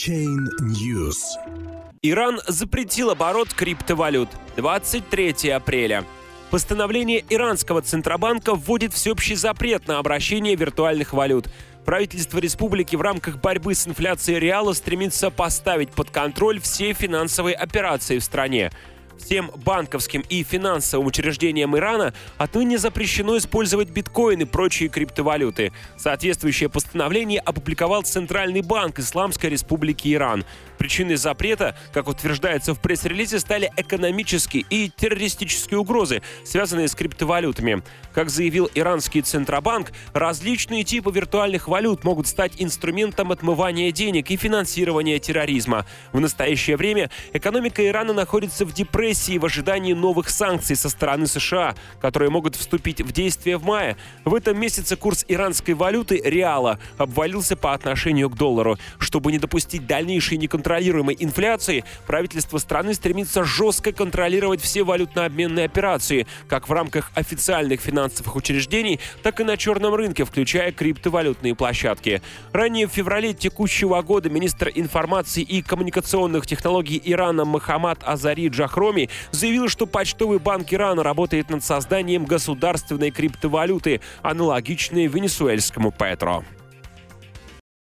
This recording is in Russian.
Chain News. Иран запретил оборот криптовалют. 23 апреля. Постановление иранского Центробанка вводит всеобщий запрет на обращение виртуальных валют. Правительство республики в рамках борьбы с инфляцией реала стремится поставить под контроль все финансовые операции в стране. Всем банковским и финансовым учреждениям Ирана отныне запрещено использовать биткоины и прочие криптовалюты. Соответствующее постановление опубликовал Центральный банк Исламской Республики Иран. Причиной запрета, как утверждается в пресс-релизе, стали экономические и террористические угрозы, связанные с криптовалютами. Как заявил иранский Центробанк, различные типы виртуальных валют могут стать инструментом отмывания денег и финансирования терроризма. В настоящее время экономика Ирана находится в депрессии в ожидании новых санкций со стороны США, которые могут вступить в действие в мае. В этом месяце курс иранской валюты реала обвалился по отношению к доллару. Чтобы не допустить дальнейшей неконтролируемой инфляции, правительство страны стремится жестко контролировать все валютно-обменные операции, как в рамках официальных финансовых учреждений, так и на черном рынке, включая криптовалютные площадки. Ранее в феврале текущего года министр информации и коммуникационных технологий Ирана Махамад Азари Джахроми заявил, что почтовый банк Ирана работает над созданием государственной криптовалюты, аналогичной венесуэльскому Петро.